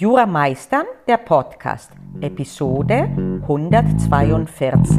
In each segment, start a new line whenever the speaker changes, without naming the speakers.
Jura Meistern, der Podcast, Episode 142.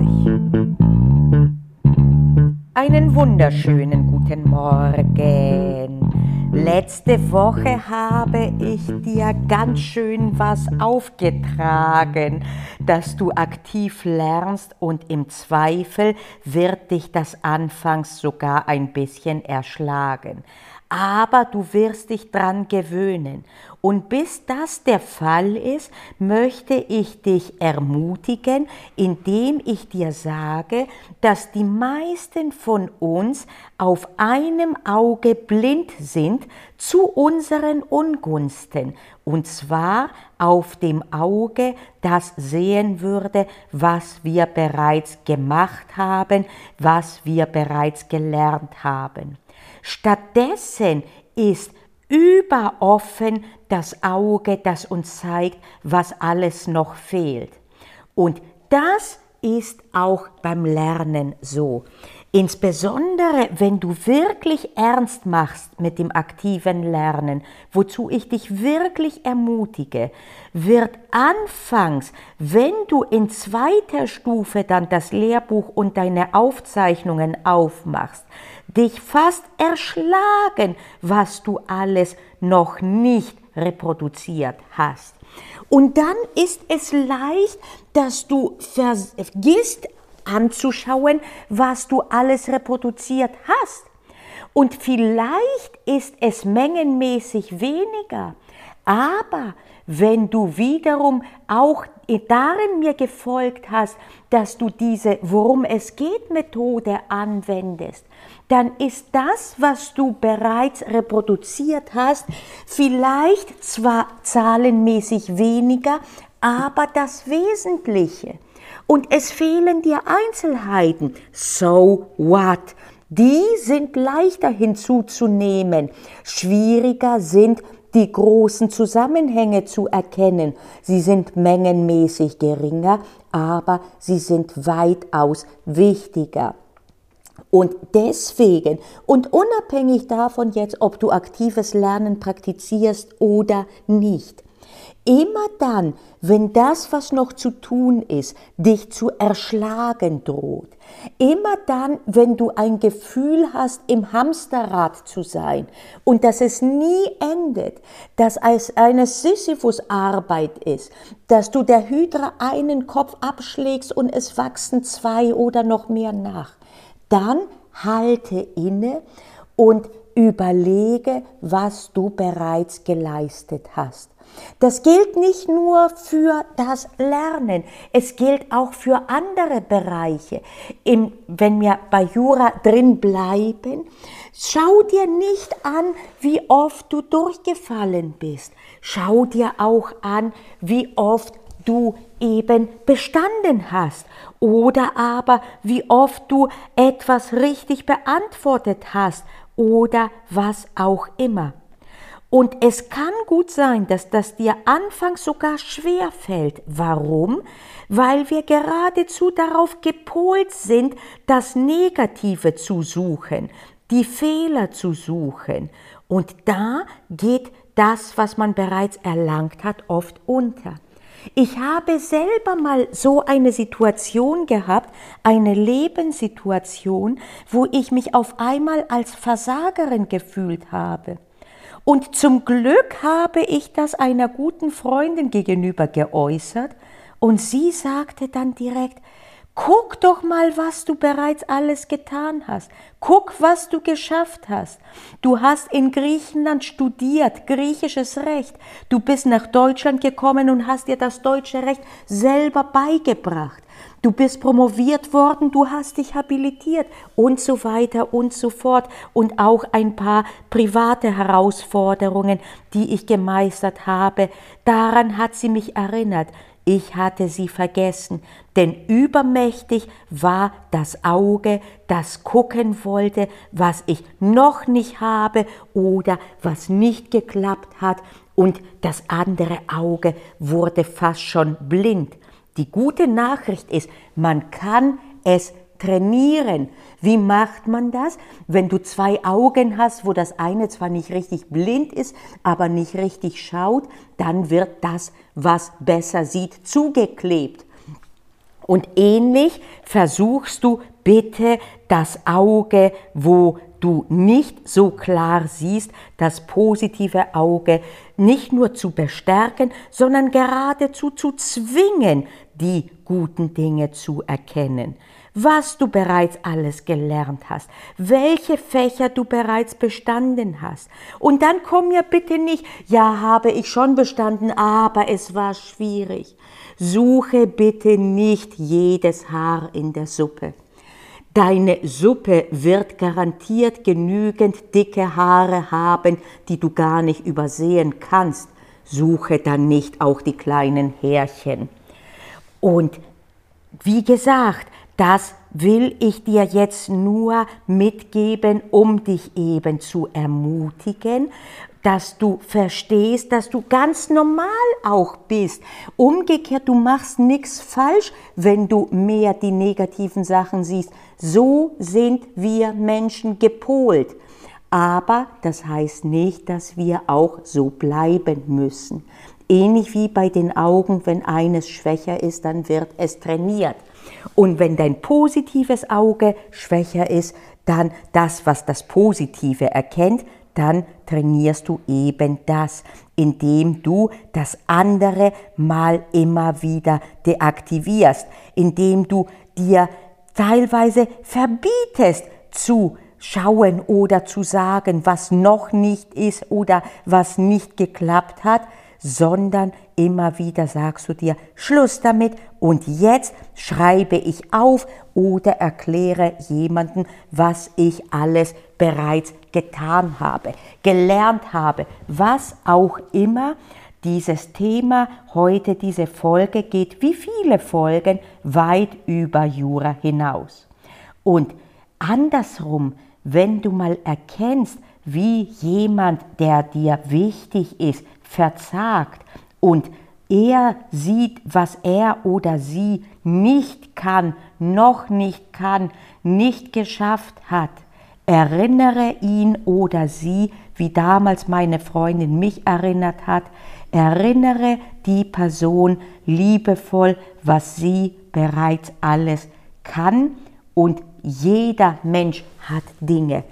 Einen wunderschönen guten Morgen. Letzte Woche habe ich dir ganz schön was aufgetragen, dass du aktiv lernst und im Zweifel wird dich das anfangs sogar ein bisschen erschlagen aber du wirst dich dran gewöhnen. Und bis das der Fall ist, möchte ich dich ermutigen, indem ich dir sage, dass die meisten von uns auf einem Auge blind sind zu unseren Ungunsten, und zwar auf dem Auge, das sehen würde, was wir bereits gemacht haben, was wir bereits gelernt haben. Stattdessen ist überoffen das Auge, das uns zeigt, was alles noch fehlt. Und das ist auch beim Lernen so. Insbesondere wenn du wirklich ernst machst mit dem aktiven Lernen, wozu ich dich wirklich ermutige, wird anfangs, wenn du in zweiter Stufe dann das Lehrbuch und deine Aufzeichnungen aufmachst, dich fast erschlagen, was du alles noch nicht reproduziert hast. Und dann ist es leicht, dass du vergisst anzuschauen, was du alles reproduziert hast. Und vielleicht ist es mengenmäßig weniger, aber wenn du wiederum auch darin mir gefolgt hast, dass du diese Worum es geht Methode anwendest, dann ist das, was du bereits reproduziert hast, vielleicht zwar zahlenmäßig weniger, aber das Wesentliche. Und es fehlen dir Einzelheiten. So what? Die sind leichter hinzuzunehmen. Schwieriger sind die großen Zusammenhänge zu erkennen. Sie sind mengenmäßig geringer, aber sie sind weitaus wichtiger. Und deswegen, und unabhängig davon jetzt, ob du aktives Lernen praktizierst oder nicht, immer dann, wenn das, was noch zu tun ist, dich zu erschlagen droht, immer dann, wenn du ein Gefühl hast, im Hamsterrad zu sein und dass es nie endet, dass es eine Sisyphus-Arbeit ist, dass du der Hydra einen Kopf abschlägst und es wachsen zwei oder noch mehr nach, dann halte inne und überlege, was du bereits geleistet hast. Das gilt nicht nur für das Lernen, es gilt auch für andere Bereiche. In, wenn wir bei Jura drin bleiben, schau dir nicht an, wie oft du durchgefallen bist. Schau dir auch an, wie oft du eben bestanden hast oder aber wie oft du etwas richtig beantwortet hast oder was auch immer. Und es kann gut sein, dass das dir anfangs sogar schwer fällt. Warum? Weil wir geradezu darauf gepolt sind, das Negative zu suchen, die Fehler zu suchen. Und da geht das, was man bereits erlangt hat, oft unter. Ich habe selber mal so eine Situation gehabt, eine Lebenssituation, wo ich mich auf einmal als Versagerin gefühlt habe. Und zum Glück habe ich das einer guten Freundin gegenüber geäußert und sie sagte dann direkt, Guck doch mal, was du bereits alles getan hast. Guck, was du geschafft hast. Du hast in Griechenland studiert, griechisches Recht. Du bist nach Deutschland gekommen und hast dir das deutsche Recht selber beigebracht. Du bist promoviert worden, du hast dich habilitiert und so weiter und so fort. Und auch ein paar private Herausforderungen, die ich gemeistert habe. Daran hat sie mich erinnert. Ich hatte sie vergessen, denn übermächtig war das Auge, das gucken wollte, was ich noch nicht habe oder was nicht geklappt hat, und das andere Auge wurde fast schon blind. Die gute Nachricht ist, man kann es trainieren. Wie macht man das? Wenn du zwei Augen hast, wo das eine zwar nicht richtig blind ist, aber nicht richtig schaut, dann wird das, was besser sieht, zugeklebt. Und ähnlich versuchst du bitte das Auge, wo du nicht so klar siehst, das positive Auge nicht nur zu bestärken, sondern geradezu zu zwingen, die guten Dinge zu erkennen. Was du bereits alles gelernt hast, welche Fächer du bereits bestanden hast. Und dann komm mir bitte nicht, ja, habe ich schon bestanden, aber es war schwierig. Suche bitte nicht jedes Haar in der Suppe. Deine Suppe wird garantiert genügend dicke Haare haben, die du gar nicht übersehen kannst. Suche dann nicht auch die kleinen Härchen. Und wie gesagt, das will ich dir jetzt nur mitgeben, um dich eben zu ermutigen, dass du verstehst, dass du ganz normal auch bist. Umgekehrt, du machst nichts falsch, wenn du mehr die negativen Sachen siehst. So sind wir Menschen gepolt. Aber das heißt nicht, dass wir auch so bleiben müssen. Ähnlich wie bei den Augen, wenn eines schwächer ist, dann wird es trainiert. Und wenn dein positives Auge schwächer ist, dann das, was das Positive erkennt, dann trainierst du eben das, indem du das andere mal immer wieder deaktivierst, indem du dir teilweise verbietest zu schauen oder zu sagen, was noch nicht ist oder was nicht geklappt hat, sondern immer wieder sagst du dir, Schluss damit und jetzt schreibe ich auf oder erkläre jemanden, was ich alles bereits getan habe, gelernt habe, was auch immer. Dieses Thema heute, diese Folge geht wie viele Folgen weit über Jura hinaus. Und andersrum, wenn du mal erkennst, wie jemand, der dir wichtig ist, verzagt und er sieht, was er oder sie nicht kann, noch nicht kann, nicht geschafft hat, erinnere ihn oder sie, wie damals meine Freundin mich erinnert hat, erinnere die Person liebevoll, was sie bereits alles kann. Und jeder Mensch hat Dinge.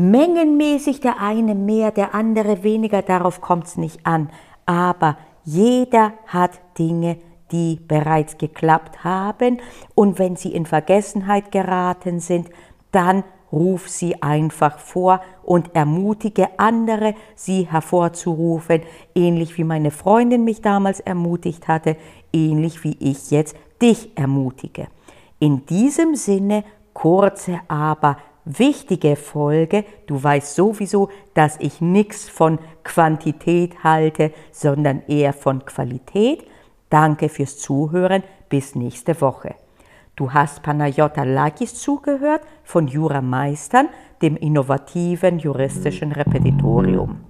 Mengenmäßig der eine mehr, der andere weniger, darauf kommt es nicht an. Aber jeder hat Dinge, die bereits geklappt haben. Und wenn sie in Vergessenheit geraten sind, dann ruf sie einfach vor und ermutige andere, sie hervorzurufen, ähnlich wie meine Freundin mich damals ermutigt hatte, ähnlich wie ich jetzt dich ermutige. In diesem Sinne kurze, aber wichtige Folge. Du weißt sowieso, dass ich nichts von Quantität halte, sondern eher von Qualität. Danke fürs Zuhören. Bis nächste Woche. Du hast Panayota Lakis zugehört von Jura Meistern, dem innovativen juristischen Repetitorium.